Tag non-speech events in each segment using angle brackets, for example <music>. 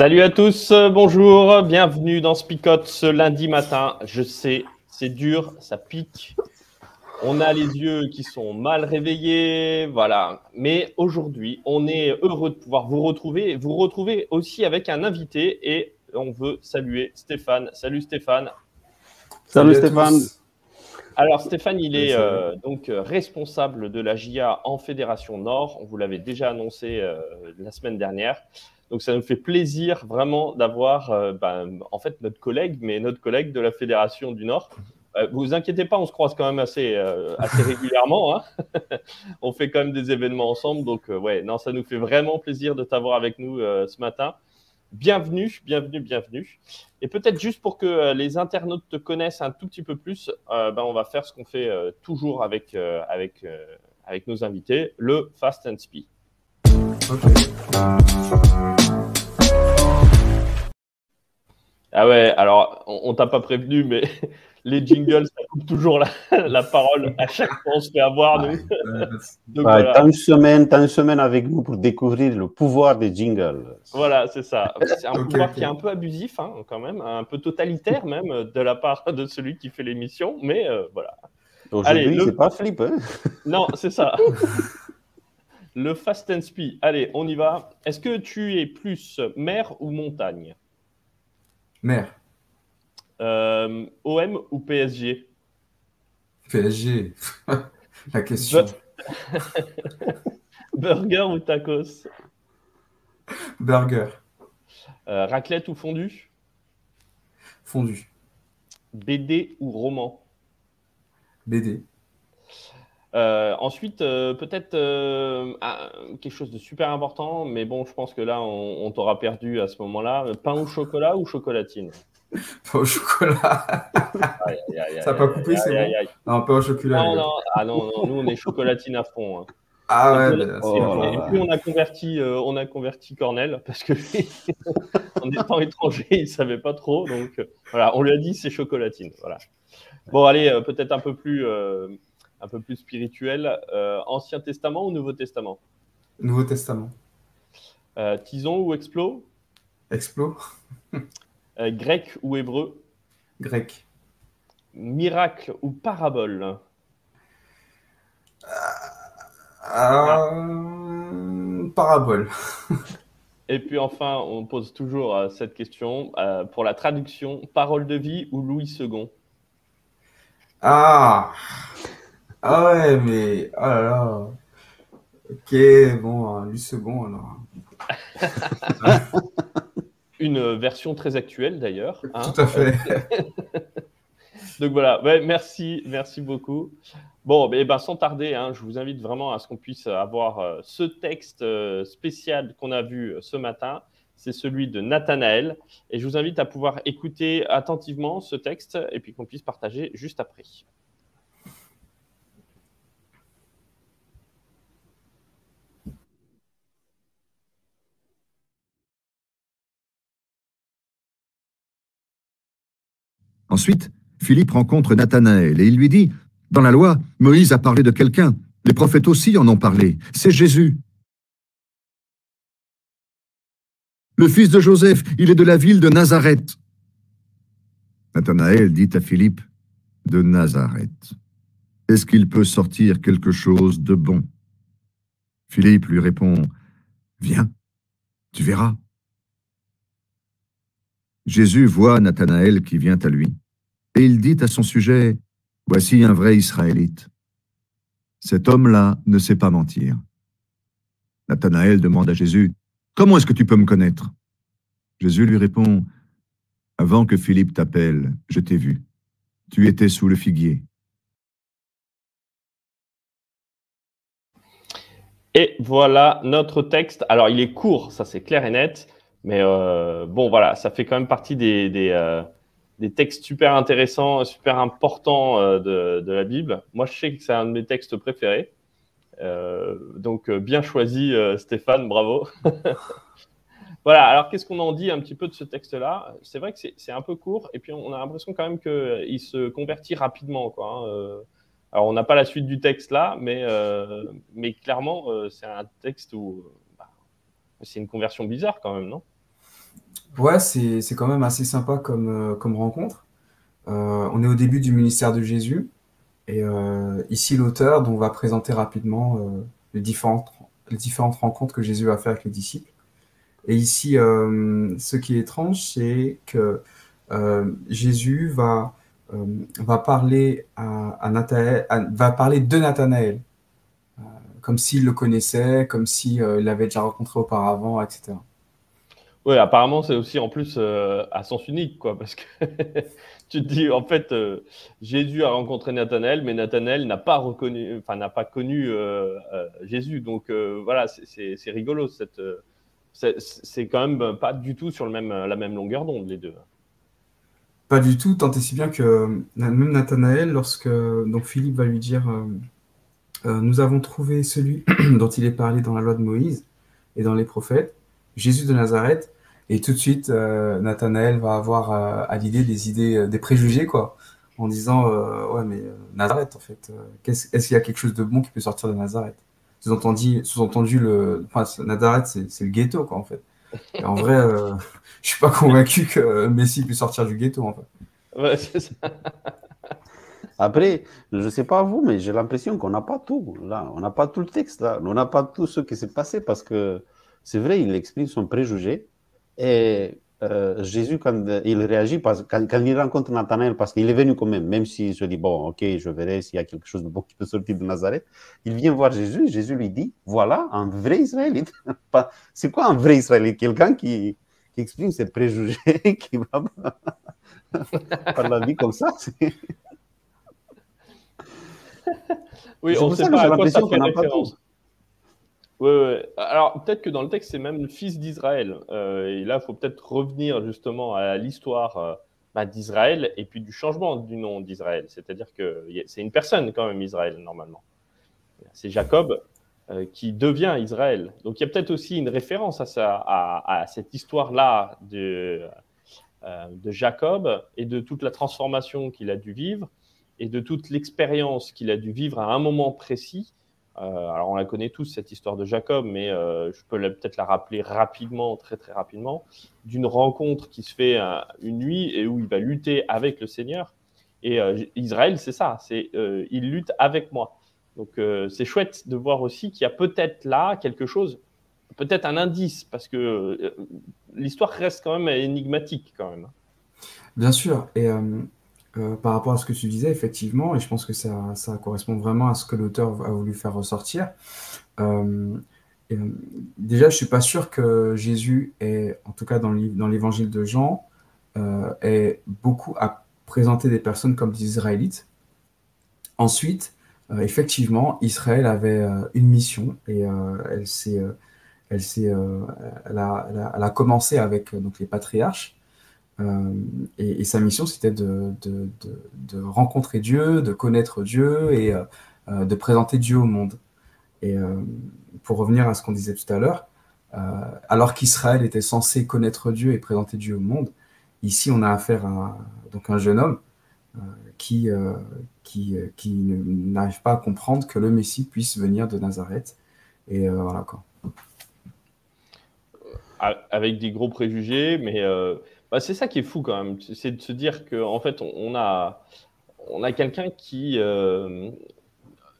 Salut à tous, bonjour, bienvenue dans Spicote ce lundi matin. Je sais, c'est dur, ça pique. On a les yeux qui sont mal réveillés, voilà. Mais aujourd'hui, on est heureux de pouvoir vous retrouver, vous retrouver aussi avec un invité et on veut saluer Stéphane. Salut Stéphane. Salut, Stéphane. Alors Stéphane, il est euh, donc euh, responsable de la GIA en Fédération Nord. On vous l'avait déjà annoncé euh, la semaine dernière. Donc ça nous fait plaisir vraiment d'avoir euh, ben, en fait notre collègue, mais notre collègue de la Fédération du Nord. Euh, vous inquiétez pas, on se croise quand même assez, euh, assez régulièrement. Hein. <laughs> on fait quand même des événements ensemble. Donc ouais, non, ça nous fait vraiment plaisir de t'avoir avec nous ce matin. Bienvenue, bienvenue, bienvenue. Et peut-être juste pour que les internautes te connaissent un tout petit peu plus, ben, on va faire ce qu'on fait toujours avec, avec, avec nos invités, le Fast and Speed. Ah ouais, alors on, t'a pas prévenu, mais <laughs> les jingles, ça coupe toujours <laughs> la, parole. À chaque fois, on se fait avoir, nous. <laughs> T'as une, semaine, as une semaine avec nous pour découvrir le pouvoir des jingles. Voilà, c'est ça. C'est un pouvoir qui est un peu abusif, hein, quand même, un peu totalitaire même, de la part de celui qui fait l'émission, mais euh, voilà. Aujourd'hui, le... c'est pas flip. Hein non, c'est ça. Le Fast and Speed. Allez, on y va. Est-ce que tu es plus mer ou montagne? Mer. Euh, OM ou PSG PSG. <laughs> La question. <laughs> Burger ou tacos? Burger. Euh, raclette ou fondue Fondue. BD ou roman? BD. Euh, ensuite, euh, peut-être euh, ah, quelque chose de super important, mais bon, je pense que là, on, t'aura perdu à ce moment-là. Pain au chocolat ou chocolatine? <laughs> Pain au chocolat. Ça n'a pas coupé, c'est bon? Non, pain au chocolat. Non, non, ah, non, non, nous, on est chocolatine à fond. Hein. Ah ouais. Et, puis, on a converti, on a converti Cornel parce que <laughs> en étant étranger, il savait pas trop, donc voilà, on lui a dit c'est chocolatine. Voilà. Bon, allez, peut-être un peu plus un peu plus spirituel. Euh, Ancien Testament ou Nouveau Testament? Nouveau Testament. Euh, Tison ou Explo? Explo. Euh, grec ou hébreu? Grec. Miracle ou parabole? Parabole. Et puis enfin, on pose toujours cette question pour la traduction parole de vie ou Louis II Ah ah ouais, mais oh là là. Ok, bon, lui second alors. <laughs> Une version très actuelle d'ailleurs. Hein. Tout à fait. <laughs> Donc voilà, ouais, merci, merci beaucoup. Bon, eh ben, sans tarder, hein, je vous invite vraiment à ce qu'on puisse avoir euh, ce texte euh, spécial qu'on a vu euh, ce matin. C'est celui de Nathanaël. Et je vous invite à pouvoir écouter attentivement ce texte et puis qu'on puisse partager juste après. Ensuite, Philippe rencontre Nathanaël et il lui dit Dans la loi, Moïse a parlé de quelqu'un. Les prophètes aussi en ont parlé. C'est Jésus. Le fils de Joseph, il est de la ville de Nazareth. Nathanaël dit à Philippe De Nazareth. Est-ce qu'il peut sortir quelque chose de bon? Philippe lui répond Viens, tu verras. Jésus voit Nathanaël qui vient à lui, et il dit à son sujet, Voici un vrai Israélite. Cet homme-là ne sait pas mentir. Nathanaël demande à Jésus, Comment est-ce que tu peux me connaître? Jésus lui répond, Avant que Philippe t'appelle, je t'ai vu. Tu étais sous le figuier. Et voilà notre texte. Alors, il est court, ça c'est clair et net, mais euh, bon, voilà, ça fait quand même partie des, des, euh, textes super intéressants, super importants euh, de, de, la Bible. Moi, je sais que c'est un de mes textes préférés. Donc, bien choisi, Stéphane, bravo. <laughs> voilà, alors qu'est-ce qu'on en dit un petit peu de ce texte-là? C'est vrai que c'est un peu court, et puis on a l'impression quand même qu'il se convertit rapidement. Hein, alors, on n'a pas la suite du texte là, mais, mais clairement, c'est un texte où bah, c'est une conversion bizarre quand même, non? Ouais, c'est quand même assez sympa comme, euh, comme rencontre. on est au début du ministère de Jésus. Et ici, l'auteur dont on va présenter rapidement les, différentes, les différentes rencontres que Jésus va faire avec les disciples. Et ici, ce qui est étrange, c'est que Jésus va euh, va parler à, va parler de Nathanaël, euh, comme s'il le connaissait, comme s'il euh, l'avait déjà rencontré auparavant, etc. Oui, apparemment, c'est aussi en plus à sens unique, quoi, parce que <laughs> tu te dis, en fait, Jésus a rencontré Nathanaël, mais Nathanaël n'a pas reconnu, enfin, n'a pas connu Jésus. Donc, voilà, c'est rigolo. c'est quand même pas du tout sur le même, la même longueur d'onde, les deux. Pas du tout, tant et si bien que euh, même Nathanaël, lorsque donc Philippe va lui dire euh, euh, Nous avons trouvé celui <clears throat> dont il est parlé dans la loi de Moïse et dans les prophètes, Jésus de Nazareth, et tout de suite, Nathanaël va avoir à l'idée des idées, des préjugés, quoi, en disant Ouais, mais Nazareth, en fait, est-ce qu'il y a quelque chose de bon qui peut sortir de Nazareth? Sous-entendu, sous-entendu le, enfin, Nazareth, c'est le ghetto, quoi, en fait. en vrai, euh, <laughs> je suis pas convaincu que Messi puisse sortir du ghetto. En fait. Ouais, c'est ça. Après, je ne sais pas vous, mais j'ai l'impression qu'on n'a pas tout. Là, on n'a pas tout le texte. Là. On n'a pas tout ce qui s'est passé parce que c'est vrai, il exprime son préjugé. Et euh, Jésus, quand il réagit, parce, quand, quand il rencontre Nathanaël, parce qu'il est venu quand même, même s'il se dit, bon, ok, je verrai s'il y a quelque chose de bon qui peut sortir de Nazareth, il vient voir Jésus, Jésus lui dit, voilà, un vrai Israélite. <laughs> C'est quoi un vrai Israélite? Quelqu'un qui, qui, exprime ses préjugés, <laughs> qui va par <laughs> la vie comme ça. oui, on ne sait pas à quoi ça fait référence. Alors, peut-être que dans le texte, c'est même le fils d'Israël. Euh, et là, il faut peut-être revenir justement à l'histoire euh, bah, d'Israël et puis du changement du nom d'Israël. C'est-à-dire que c'est une personne quand même, Israël, normalement. C'est Jacob euh, qui devient Israël. Donc, il y a peut-être aussi une référence à, à, cette histoire-là de, de Jacob et de toute la transformation qu'il a dû vivre et de toute l'expérience qu'il a dû vivre à un moment précis alors on la connaît tous, cette histoire de Jacob, mais euh, je peux peut-être la rappeler rapidement, très très rapidement, d'une rencontre qui se fait euh, une nuit et où il va lutter avec le Seigneur. Et Israël, c'est ça, c'est il lutte avec moi. Donc c'est chouette de voir aussi qu'il y a peut-être là quelque chose, peut-être un indice, parce que l'histoire reste quand même énigmatique quand même. Bien sûr, et euh, par rapport à ce que tu disais, effectivement, et je pense que ça, correspond vraiment à ce que l'auteur a voulu faire ressortir. Euh, euh, déjà, je suis pas sûr que Jésus est, en tout cas dans l'évangile de Jean, ait beaucoup à présenter des personnes comme des Israélites. Ensuite, effectivement, Israël avait une mission et elle elle, s'est, elle, a, elle, a, commencé avec donc les patriarches euh, et, sa mission, c'était de, rencontrer Dieu, de connaître Dieu et euh, euh, de présenter Dieu au monde. Et pour revenir à ce qu'on disait tout à l'heure, alors qu'Israël était censé connaître Dieu et présenter Dieu au monde, ici on a affaire à donc un jeune homme qui, qui, qui n'arrive pas à comprendre que le Messie puisse venir de Nazareth. Et voilà quoi. Avec des gros préjugés, mais bah, c'est ça qui est fou quand même, c'est de se dire qu'en en fait, on a, on a quelqu'un qui, euh,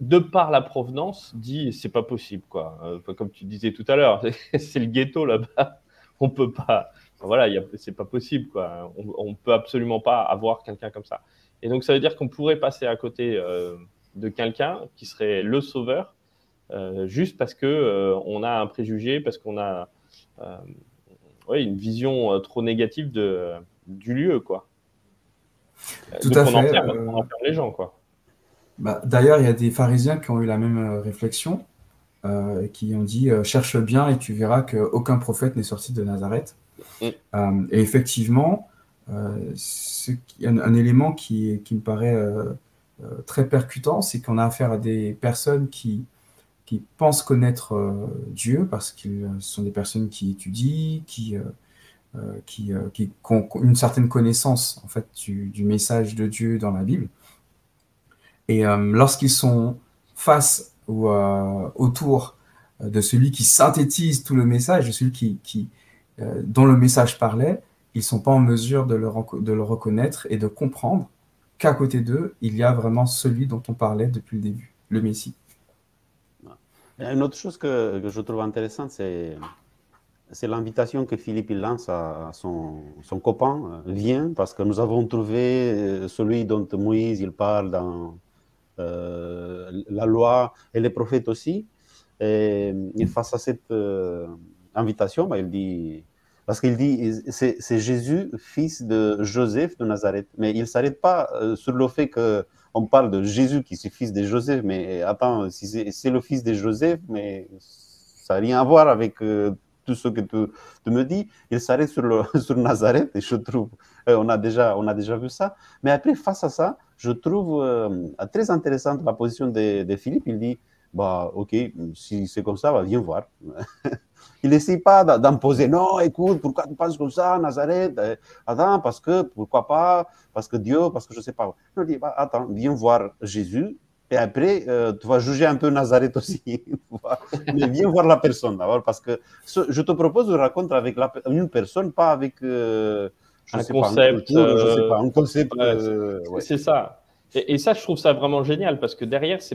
de par la provenance, dit c'est pas possible. Quoi. Euh, comme tu disais tout à l'heure, <laughs> c'est le ghetto là-bas. On peut pas. Voilà, c'est pas possible. Quoi. On, on peut absolument pas avoir quelqu'un comme ça. Et donc, ça veut dire qu'on pourrait passer à côté euh, de quelqu'un qui serait le sauveur, juste parce que on a un préjugé, parce qu'on a une vision trop négative de, du lieu, quoi. Tout à fait. On enferme, les gens, quoi. Bah, D'ailleurs, il y a des pharisiens qui ont eu la même réflexion, qui ont dit cherche bien et tu verras qu'aucun prophète n'est sorti de Nazareth. Mm. et effectivement, un, un, élément qui, qui me paraît euh, très percutant, c'est qu'on a affaire à des personnes qui, pensent connaître euh, Dieu parce que ce sont des personnes qui étudient, qui, euh, qui, ont une certaine connaissance en fait du, message de Dieu dans la Bible. Et lorsqu'ils sont face ou autour de celui qui synthétise tout le message, de celui qui, qui dont le message parlait, ils ne sont pas en mesure de le, de le reconnaître et de comprendre qu'à côté d'eux, il y a vraiment celui dont on parlait depuis le début, le Messie. Une autre chose que, je trouve intéressante, c'est, c'est l'invitation que Philippe lance à son, son, copain, euh, viens, parce que nous avons trouvé euh, celui dont Moïse il parle dans euh, la loi et les prophètes aussi. Et, face à cette invitation, bah, il dit parce qu'il dit, c'est Jésus, fils de Joseph de Nazareth. Mais il ne s'arrête pas sur le fait qu'on parle de Jésus qui est fils de Joseph. Mais attends, si c'est le fils de Joseph, mais ça n'a rien à voir avec euh, tout ce que tu, me dis. Il s'arrête sur, le, <laughs> sur Nazareth et je trouve, euh, on, a déjà, on a déjà vu ça. Mais après, face à ça, je trouve très intéressante la position de, de Philippe. Il dit, bah, ok, si c'est comme ça, bah, viens voir. <laughs> Il n'essaie pas d'imposer, non, écoute, pourquoi tu penses comme ça, Nazareth? Eh, Attends, parce que, pourquoi pas? Parce que Dieu, parce que je ne sais pas. Non, il dit, attends, viens voir Jésus, et après, euh, tu vas juger un peu Nazareth aussi. <laughs> Mais viens voir la personne d'abord, parce que je te propose de raconter avec une personne, pas avec euh, un, concept, pas, je sais pas, un concept. Euh, c'est ça. Et, ça, je trouve ça vraiment génial parce que derrière, ça,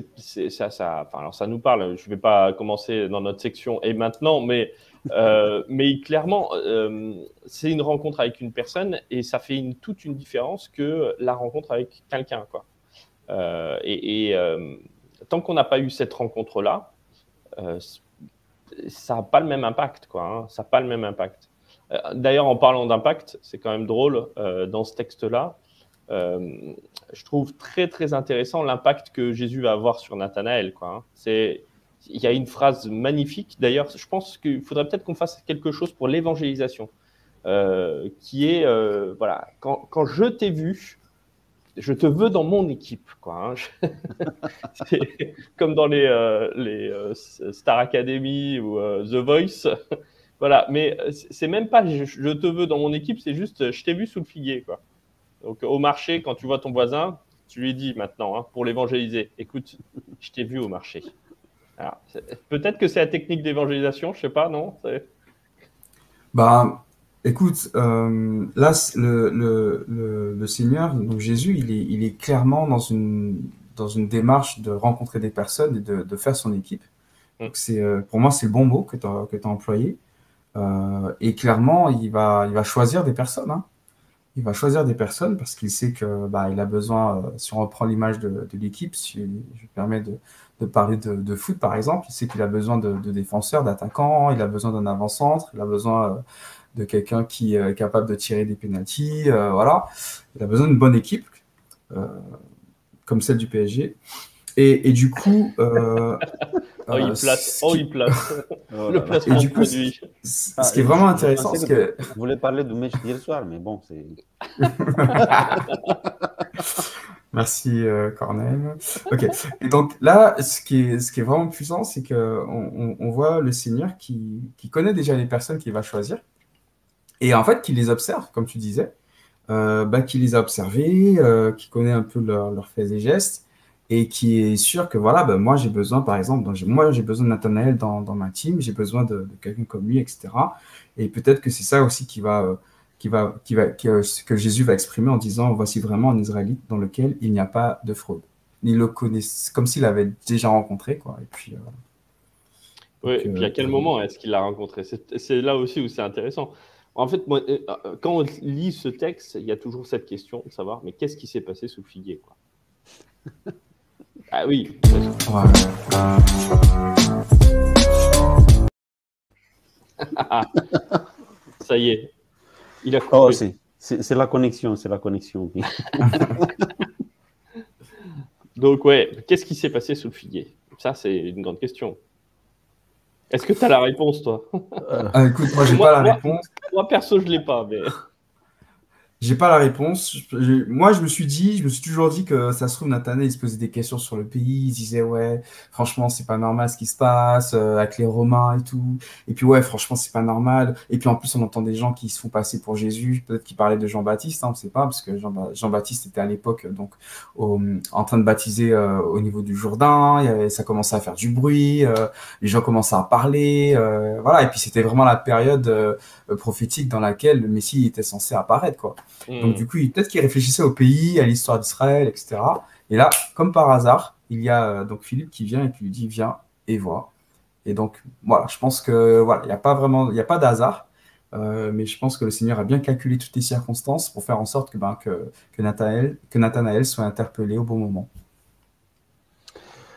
ça, enfin, ça nous parle. Je ne vais pas commencer dans notre section et maintenant, mais, euh, <laughs> mais clairement, euh, c'est une rencontre avec une personne et ça fait toute une différence que la rencontre avec quelqu'un, quoi. Euh, et, tant qu'on n'a pas eu cette rencontre-là, ça n'a pas le même impact, quoi. Hein, ça n'a pas le même impact. D'ailleurs, en parlant d'impact, c'est quand même drôle dans ce texte-là. Euh, je trouve très très intéressant l'impact que Jésus va avoir sur Nathanaël. Hein. Il y a une phrase magnifique. D'ailleurs, je pense qu'il faudrait peut-être qu'on fasse quelque chose pour l'évangélisation, euh, qui est euh, voilà, quand, je t'ai vu, je te veux dans mon équipe. Hein. <laughs> comme dans les, Star Academy ou The Voice. <laughs> voilà, mais c'est même pas je, te veux dans mon équipe, c'est juste je t'ai vu sous le figuier. Donc au marché, quand tu vois ton voisin, tu lui dis maintenant, hein, pour l'évangéliser, écoute, je t'ai vu au marché. Peut-être que c'est la technique d'évangélisation, je sais pas, non Bah, écoute, euh, là, le, Seigneur, donc Jésus, il est, il est clairement dans une, dans une démarche de rencontrer des personnes et de, faire son équipe. Mm. Donc c'est, euh, pour moi, c'est le bon mot que tu as, employé. Euh, et clairement, il va, il va choisir des personnes. Hein il va choisir des personnes parce qu'il sait que bah, il a besoin, euh, si on reprend l'image de, l'équipe, si je permets de, parler de, foot par exemple, il sait qu'il a besoin de, défenseurs, d'attaquants, il a besoin d'un avant-centre, il a besoin euh, de quelqu'un qui euh, est capable de tirer des pénalties, voilà. Il a besoin d'une bonne équipe, comme celle du PSG. Et, du coup. <laughs> Euh, oh, il place. Oh, il place. <laughs> <laughs> le placement et du coup, Ce qui est vraiment intéressant, c'est que. Je voulais parler de match d'hier soir, mais bon, c'est. <laughs> Merci, euh, Cornel. Ok. Et donc là, ce qui est, ce qui est vraiment puissant, c'est qu'on on, voit le Seigneur qui, qui, connaît déjà les personnes qu'il va choisir et en fait qui les observe, comme tu disais, euh, bah, qui les a observés, euh, qui connaît un peu leurs faits et gestes et qui est sûr que voilà, ben moi j'ai besoin, par exemple, moi j'ai besoin de Nathanaël dans, dans ma team, j'ai besoin de, quelqu'un comme lui, etc. Et peut-être que c'est ça aussi qui va, euh, qui va, qui va, euh, que Jésus va exprimer en disant voici vraiment un Israélite dans lequel il n'y a pas de fraude. Il le connaît comme s'il l'avait déjà rencontré, quoi. Et puis. Euh, oui, et puis à quel moment est-ce qu'il l'a rencontré? C'est là aussi où c'est intéressant. En fait, moi, quand on lit ce texte, il y a toujours cette question de savoir mais qu'est-ce qui s'est passé sous le figuier quoi? <laughs> Ah oui. <laughs> Ça y est. Il a coupé. Oh, c'est la connexion, c'est la connexion. <laughs> Donc, ouais, qu'est-ce qui s'est passé sous le figuier? Ça, c'est une grande question. Est-ce que tu as la réponse, toi? Euh, ah, écoute, moi, j'ai pas la réponse. Moi, perso, je ne l'ai pas, mais. J'ai pas la réponse. Moi, je me suis dit, je me suis toujours dit que ça se trouve, Nathanaël, il se posait des questions sur le pays. Il disait, ouais, franchement, c'est pas normal ce qui se passe euh, avec les Romains et tout. Et puis, ouais, franchement, c'est pas normal. Et puis, en plus, on entend des gens qui se font passer pour Jésus. Peut-être qu'ils parlaient de Jean-Baptiste, hein, on sait pas, parce que Jean- Jean-Baptiste était à l'époque, donc, en train de baptiser euh, au niveau du Jourdain. Il y avait- ça commençait à faire du bruit. euh, les gens commençaient à parler. euh, voilà. Et puis, c'était vraiment la période euh, prophétique dans laquelle le Messie était censé apparaître, quoi. Donc du coup, peut-être qu'il réfléchissait au pays, à l'histoire d'Israël, etc. Et là, comme par hasard, il y a euh, donc Philippe qui vient et qui lui dit viens et vois. Et donc voilà, je pense que voilà, il n'y a pas vraiment, il n'y a pas d'hasard, euh, mais je pense que le Seigneur a bien calculé toutes les circonstances pour faire en sorte que ben, que, que Nathanaël, que Nathanaël soit interpellé au bon moment.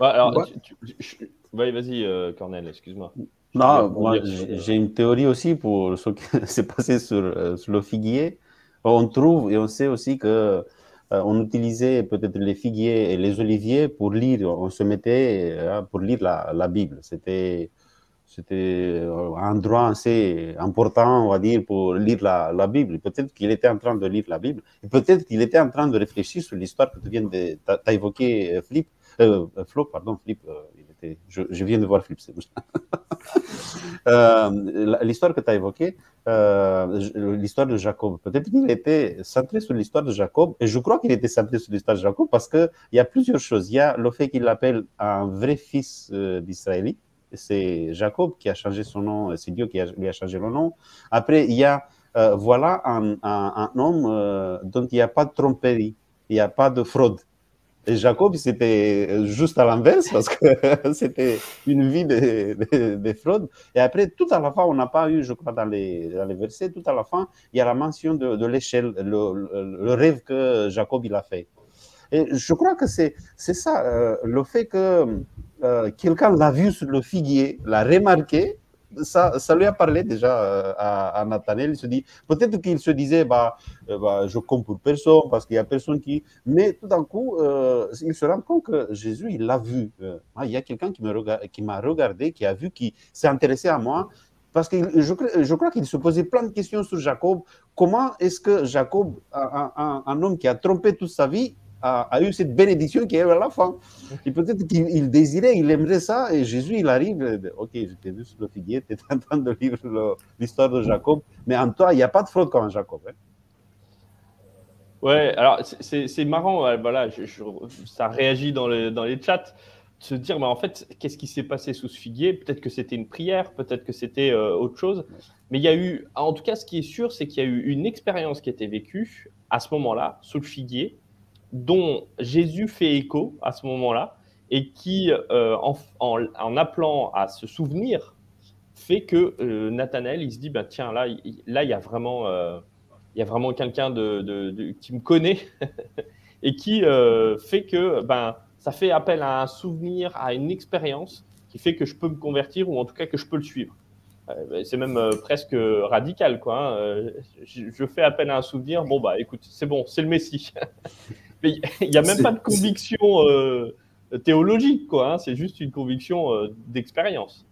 Ouais, alors, Ouais. tu- tu- je- ouais, vas-y, euh, Cornel, excuse-moi. Non, moi, euh, j'ai une théorie aussi pour ce qui <laughs> s'est passé sur, euh, sur le figuier. On trouve et on sait aussi que euh, on utilisait peut-être les figuiers et les oliviers pour lire. On se mettait euh, pour lire la, Bible. C'était c'était euh, un droit assez important, on va dire, pour lire la, Bible. Peut-être qu'il était en train de lire la Bible. Peut-être qu'il était en train de réfléchir sur l'histoire que tu viens de t'as- évoqué, Flip. Euh, Flo, pardon, Flip. euh, il était, je, viens de voir Flip, c'est. <laughs> Euh, l'histoire que tu as évoquée, euh, l'histoire de Jacob, peut-être qu'il était centré sur l'histoire de Jacob, et je crois qu'il était centré sur l'histoire de Jacob parce qu'il y a plusieurs choses. Il y a le fait qu'il l'appelle un vrai fils d'Israélite, c'est Jacob qui a changé son nom, c'est Dieu qui a, lui a changé le nom. Après, il y a, voilà, un, un- homme dont il n'y a pas de tromperie, il n'y a pas de fraude. Et Jacob, c'était juste à l'inverse parce que <laughs> c'était une vie de, de, de fraude. Et après, tout à la fin, on n'a pas eu, je crois, dans les, versets, tout à la fin, il y a la mention de, l'échelle, le, rêve que Jacob il a fait. Et je crois que c'est c'est ça, euh, le fait que euh, quelqu'un l'a vu sur le figuier, l'a remarqué, ça, ça lui a parlé déjà euh, à, à Nathanaël. Il se dit, peut-être qu'il se disait, bah, euh, bah, je compte pour personne parce qu'il y a personne qui. Mais tout d'un coup, euh, il se rend compte que Jésus, il l'a vu. Ah, il y a quelqu'un qui m'a regardé, qui a vu, qui s'est intéressé à moi. Parce que je, cr- je crois qu'il se posait plein de questions sur Jacob. Comment est-ce que Jacob, un homme qui a trompé toute sa vie, a, a eu cette bénédiction qui est à la fin Et peut-être qu'il il désirait, il aimerait ça, et Jésus, il arrive, ok, je t'ai vu sur le figuier, tu es en train de lire l'histoire de Jacob, mais en toi, il n'y a pas de fraude comme Jacob. hein. Ouais, alors c'est- marrant, voilà, je- je- ça réagit dans, le- dans les chats, de se dire, mais en fait, qu'est-ce qui s'est passé sous ce figuier? Peut-être que c'était une prière, peut-être que c'était euh, autre chose, mais il y a eu, en tout cas, ce qui est sûr, c'est qu'il y a eu une expérience qui a été vécue à ce moment-là, sous le figuier, dont Jésus fait écho à ce moment-là, et qui, euh, en, appelant à se souvenir, fait que euh, Nathanaël, il se dit, ben, tiens, là, il, là, il y a vraiment... euh, vraiment quelqu'un de, qui me connaît <laughs> et qui euh, fait que ben, ça fait appel à un souvenir, à une expérience qui fait que je peux me convertir ou en tout cas que je peux le suivre. Euh, c'est même presque radical, quoi. hein. Je, je fais appel à un souvenir, bon, bah écoute, c'est bon, c'est le Messie. <laughs> Mais il n'y a même pas de conviction euh, théologique, quoi. hein. C'est juste une conviction euh, d'expérience.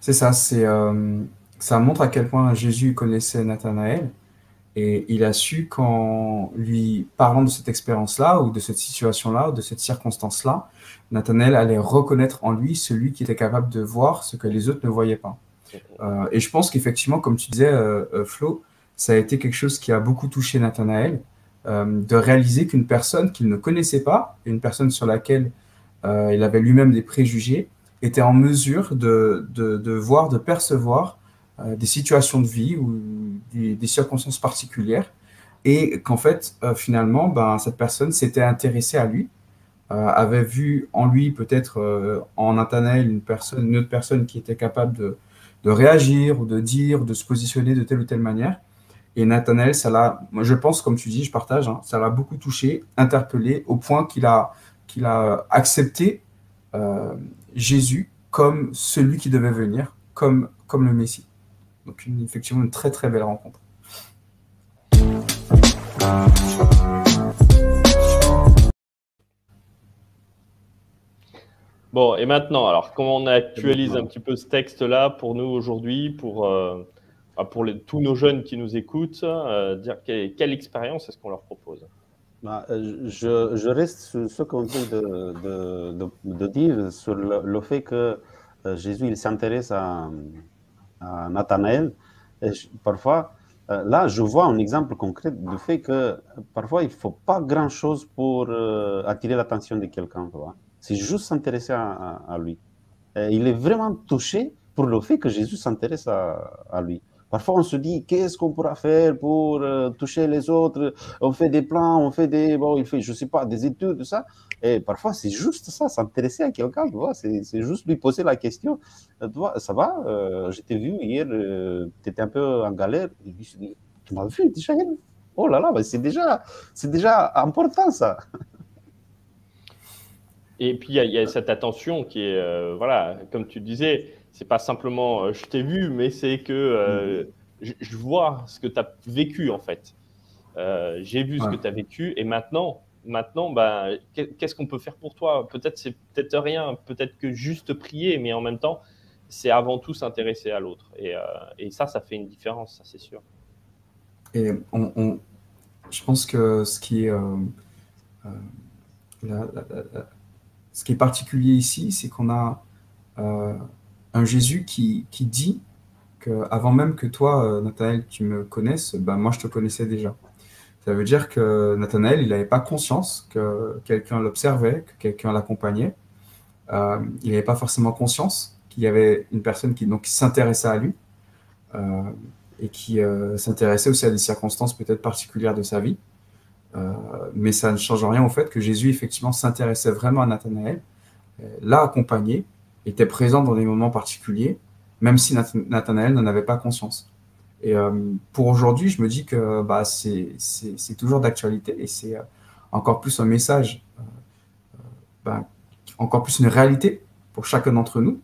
C'est ça, c'est, euh, ça montre à quel point Jésus connaissait Nathanaël et il a su qu'en lui parlant de cette expérience-là ou de cette situation-là ou de cette circonstance-là, Nathanaël allait reconnaître en lui celui qui était capable de voir ce que les autres ne voyaient pas. Euh, et je pense qu'effectivement, comme tu disais, euh, Flo, ça a été quelque chose qui a beaucoup touché Nathanaël, de réaliser qu'une personne qu'il ne connaissait pas, une personne sur laquelle euh, il avait lui-même des préjugés, était en mesure de, de, voir, de percevoir euh, des situations de vie ou des, circonstances particulières, et qu'en fait, euh, finalement, ben, cette personne s'était intéressée à lui, euh, avait vu en lui peut-être euh, en Nathanaël une une autre personne qui était capable de, de réagir ou de dire, de se positionner de telle ou telle manière. Et Nathanaël, ça l'a, moi je pense, comme tu dis, je partage, hein, ça l'a beaucoup touché, interpellé, au point qu'il a, qu'il a accepté euh, Jésus comme celui qui devait venir, comme, comme le Messie. Donc effectivement une très très belle rencontre. Bon, et maintenant, alors, comment on actualise un petit peu ce texte-là pour nous aujourd'hui, pour, euh, pour les, tous nos jeunes qui nous écoutent, euh, dire quelle, expérience est-ce qu'on leur propose? Bah, euh, je, reste sur ce qu'on vient de, dire, sur le, fait que Jésus il s'intéresse à, Nathanaël. Parfois, là, je vois un exemple concret du fait que parfois, il ne faut pas grand-chose pour attirer l'attention de quelqu'un. C'est juste s'intéresser à, lui. il est vraiment touché pour le fait que Jésus s'intéresse à, lui. Parfois, on se dit, qu'est-ce qu'on pourra faire pour euh, toucher les autres? On fait des plans, on fait des, bon, il fait, je sais pas, des études, tout ça. Et parfois, c'est juste ça, s'intéresser à quelqu'un, tu vois. C'est juste lui poser la question. Euh, ça va? Euh, Je t'ai vu hier, tu étais un peu en galère. Tu m'as vu déjà Oh là là, c'est déjà, déjà important ça. Et puis, il y, a cette attention qui est, euh, voilà, comme tu disais, c'est pas simplement euh, je t'ai vu, mais c'est que euh, mm-hmm. je, vois ce que tu as vécu, en fait. J'ai vu ce que tu as vécu, et maintenant, maintenant bah, qu'est-ce qu'on peut faire pour toi? Peut-être c'est peut-être rien, peut-être que juste prier, mais en même temps, c'est avant tout s'intéresser à l'autre. Et, et, ça, ça fait une différence, ça c'est sûr. Et on, je pense que ce qui est la, ce qui est particulier ici, c'est qu'on a euh, un Jésus qui, qui dit qu'avant même que toi, euh, Nathanaël, tu me connaisses, ben, moi, je te connaissais déjà. Ça veut dire que Nathanaël, il n'avait pas conscience que quelqu'un l'observait, que quelqu'un l'accompagnait. Euh, il n'avait pas forcément conscience qu'il y avait une personne qui, s'intéressait à lui et qui s'intéressait aussi à des circonstances peut-être particulières de sa vie. Euh, mais ça ne change rien au fait que Jésus, effectivement, s'intéressait vraiment à Nathanaël, euh, l'a accompagné, était présent dans des moments particuliers, même si Nathanaël n'en avait pas conscience. Et euh, pour aujourd'hui, je me dis que bah, c'est toujours d'actualité et c'est encore plus un message, bah, encore plus une réalité pour chacun d'entre nous.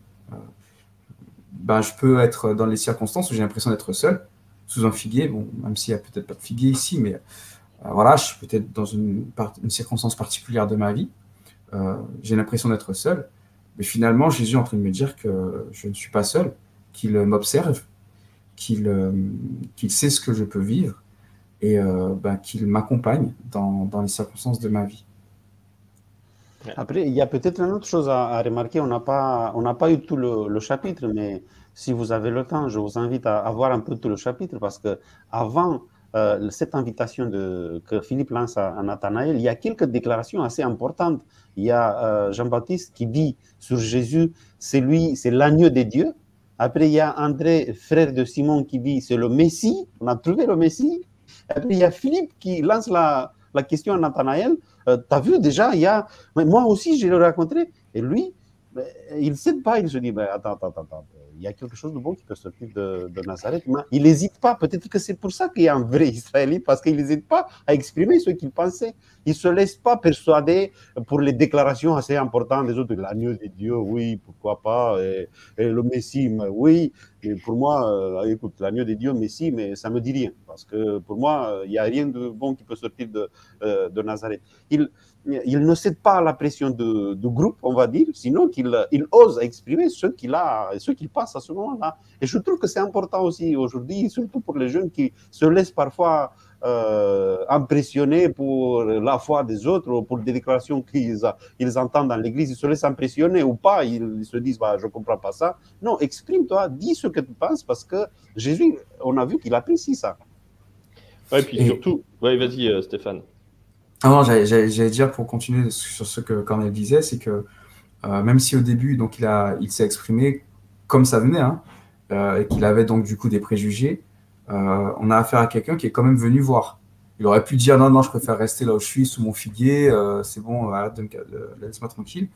Bah, je peux être dans les circonstances où j'ai l'impression d'être seul, sous un figuier, bon, même s'il n'y a peut-être pas de figuier ici, mais euh, voilà, je suis peut-être dans une, circonstance particulière de ma vie, euh, j'ai l'impression d'être seul, mais finalement, Jésus est en train de me dire que je ne suis pas seul, qu'il m'observe, qu'il qu'il sait ce que je peux vivre et euh, ben, qu'il m'accompagne dans, dans, les circonstances de ma vie. Après, il y a peut-être une autre chose à, remarquer. On n'a pas, pas eu tout le, chapitre, mais si vous avez le temps, je vous invite à, à voir un peu tout le chapitre parce que avant euh, cette invitation de, que Philippe lance à, Nathanaël, il y a quelques déclarations assez importantes. Il y a euh, Jean-Baptiste qui dit sur Jésus, c'est lui, c'est l'agneau de Dieu. Après, il y a André, frère de Simon, qui dit, c'est le Messie, on a trouvé le Messie. Après, il y a Philippe qui lance la, question à Nathanaël, euh, tu as vu déjà, il y a, mais moi aussi, je l'ai rencontré. Et lui, il ne sait pas, il se dit, attends, attends, attends, il y a quelque chose de bon qui peut sortir de, Nazareth. Mais il n'hésite pas. Peut-être que c'est pour ça qu'il y a un vrai <laughs> Israélite, parce qu'il n'hésite pas à exprimer ce qu'il pensait. Il ne se laisse pas persuader pour les déclarations assez importantes des autres. L'agneau de Dieu, oui, pourquoi pas. Et, le Messie, oui. Et pour moi, euh, écoute, l'agneau de Dieu, Messie, mais ça ne me dit rien. Parce que pour moi, il n'y a rien de bon qui peut sortir de, euh, de Nazareth. Il, il ne cède pas à la pression de, groupe, on va dire, sinon qu'il il ose exprimer ce qu'il a, ce qu'il passe à ce moment-là. Et je trouve que c'est important aussi aujourd'hui, surtout pour les jeunes qui se laissent parfois euh, impressionner pour la foi des autres ou pour des déclarations qu'ils ils entendent dans l'église, ils se laissent impressionner ou pas, ils, se disent bah, je ne comprends pas ça. Non, exprime-toi, dis ce que tu penses parce que Jésus, on a vu qu'il apprécie ça. Oui, puis surtout, ouais, vas-y euh, Stéphane. Ah non, j'allais dire pour continuer sur ce que Cornel disait, c'est que euh, même si au début, donc il a, il s'est exprimé comme ça venait, hein, euh, et qu'il avait donc du coup des préjugés, euh, on a affaire à quelqu'un qui est quand même venu voir. Il aurait pu dire non, non, je préfère rester là où je suis, sous mon figuier, c'est bon, laisse-moi tranquille.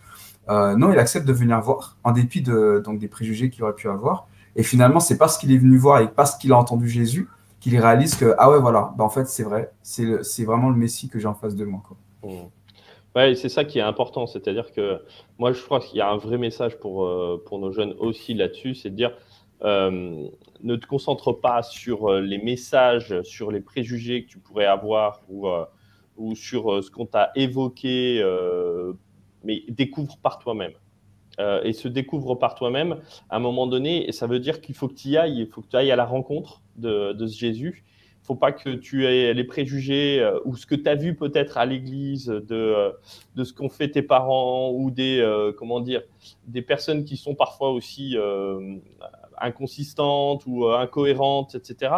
non, il accepte de venir voir, en dépit donc, des préjugés qu'il aurait pu avoir. Et finalement, c'est parce qu'il est venu voir et parce qu'il a entendu Jésus qu'il réalise que, ah ouais, voilà, bah en fait, c'est vrai, c'est vraiment le Messie que j'ai en face de moi. Mmh. Ouais, c'est ça qui est important. C'est-à-dire que moi, je crois qu'il y a un vrai message pour, euh, pour nos jeunes aussi là-dessus, c'est de dire ne te concentre pas sur les messages, sur les préjugés que tu pourrais avoir ou, ou sur ce qu'on t'a évoqué, mais découvre par toi-même. et se découvre par toi-même, à un moment donné, et ça veut dire qu'il faut que tu y ailles, il faut que tu ailles à la rencontre de, de ce Jésus faut pas que tu aies les préjugés euh, ou ce que tu as vu peut-être à l'église de, euh, de ce qu'ont fait tes parents ou des, euh, comment dire, des personnes qui sont parfois aussi inconsistantes ou incohérentes, etc.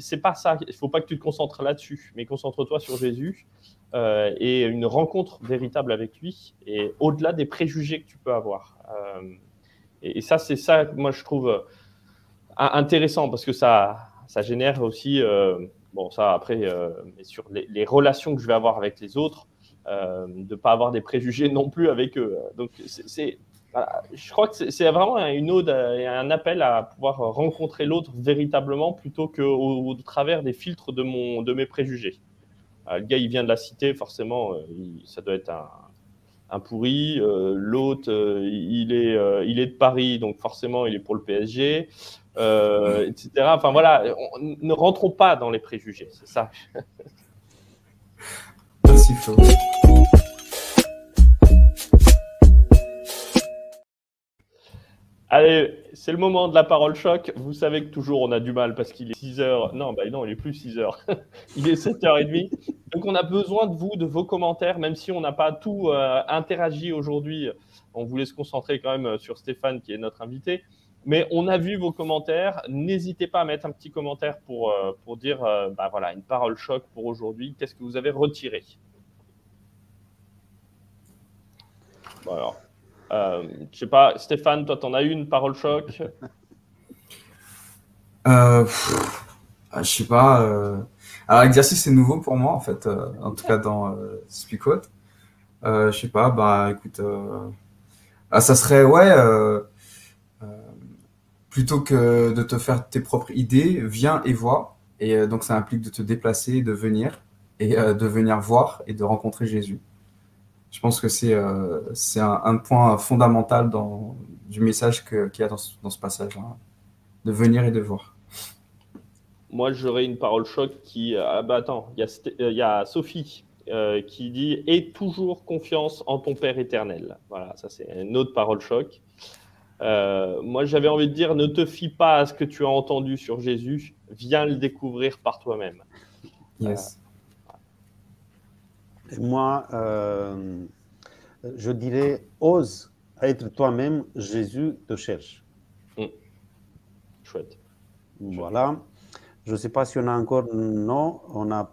C'est pas ça. Il faut pas que tu te concentres là-dessus, mais concentre-toi sur Jésus et une rencontre véritable avec lui et au-delà des préjugés que tu peux avoir. et, et, ça, c'est ça, moi, je trouve intéressant parce que ça ça génère aussi, euh, bon, ça après, euh, sur les, relations que je vais avoir avec les autres, euh, de ne pas avoir des préjugés non plus avec eux. Donc, c'est, je crois que c'est vraiment une ode un appel à pouvoir rencontrer l'autre véritablement plutôt qu'au au travers des filtres de, mon, de mes préjugés. le gars, il vient de la cité, forcément, ça doit être un, un pourri. L'autre, il, est, il est de Paris, donc forcément, il est pour le PSG. Euh, etc. Enfin voilà, ne rentrons pas dans les préjugés, c'est ça. <laughs> Merci Flo. Allez, c'est le moment de la parole choc. Vous savez que toujours on a du mal parce qu'il est 6 heures. Non, bah non, il est plus 6 heures. <laughs> il est 7h30. Donc on a besoin de vous, de vos commentaires, même si on n'a pas tout euh, interagi aujourd'hui. On voulait se concentrer quand même sur Stéphane qui est notre invité. Mais on a vu vos commentaires. N'hésitez pas à mettre un petit commentaire pour, euh, pour dire euh, bah voilà, une parole choc pour aujourd'hui. Qu'est-ce que vous avez retiré? Bon alors, euh, Je sais pas, Stéphane, toi, tu en as une parole choc? Euh, ah, Je sais pas. Alors, l'exercice, c'est nouveau pour moi, en fait, en tout cas dans Speakot. je sais pas, bah écoute, ah, ça serait, ouais plutôt que de te faire tes propres idées, viens et vois. Et euh, donc ça implique de te déplacer, de venir et euh, de venir voir et de rencontrer Jésus. Je pense que c'est euh, un, point fondamental dans, du message qu'il y a dans ce, dans ce passage-là, de venir et de voir. Moi, j'aurais une parole choc qui. Ah bah attends, il y, y, a Sophie qui dit Aie toujours confiance en ton Père éternel. Voilà, ça c'est une autre parole choc. Euh, moi, j'avais envie de dire, ne te fie pas à ce que tu as entendu sur Jésus, viens le découvrir par toi-même. Yes. Euh, moi, euh, je dirais, ose être toi-même, Jésus te cherche. Mmh. Chouette. Voilà. Je ne sais pas si on a encore, non, on n'a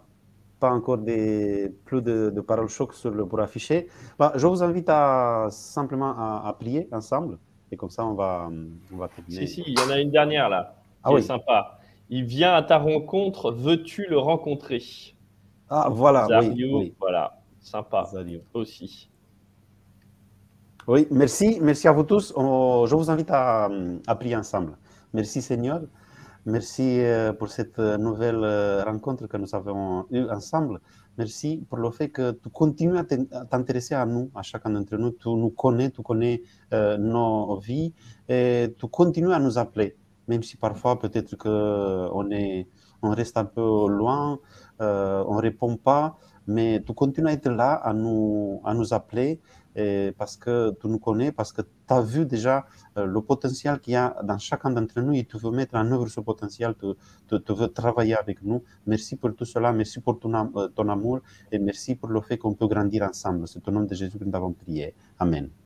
pas encore des, plus de, paroles choc sur le, pour afficher. Bah, je vous invite à simplement à prier ensemble. Et comme ça, on va, on va terminer. Si, si, il y en a une dernière là. Ah qui oui. Est sympa. Il vient à ta rencontre, veux-tu le rencontrer? Ah, voilà. oui, voilà. Sympa. Aussi. Oui, merci. Merci à vous tous. je vous invite à, à prier ensemble. Merci Seigneur. Merci euh, pour cette nouvelle euh, rencontre que nous avons eue ensemble. Merci pour le fait que tu continues à t'intéresser à nous, à chacun d'entre nous. Tu nous connais, tu connais euh, nos vies et tu continues à nous appeler, même si parfois peut-être qu'on est, on reste un peu loin, euh, on ne répond pas, mais tu continues à être là, à nous, à nous appeler parce que tu nous connais, parce que tu as vu déjà euh, le potentiel qu'il y a dans chacun d'entre nous et tu veux mettre en œuvre ce potentiel, tu, veux travailler avec nous. Merci pour tout cela, merci pour euh, ton amour et merci pour le fait qu'on peut grandir ensemble. C'est au nom de Jésus que nous avons prié. Amen.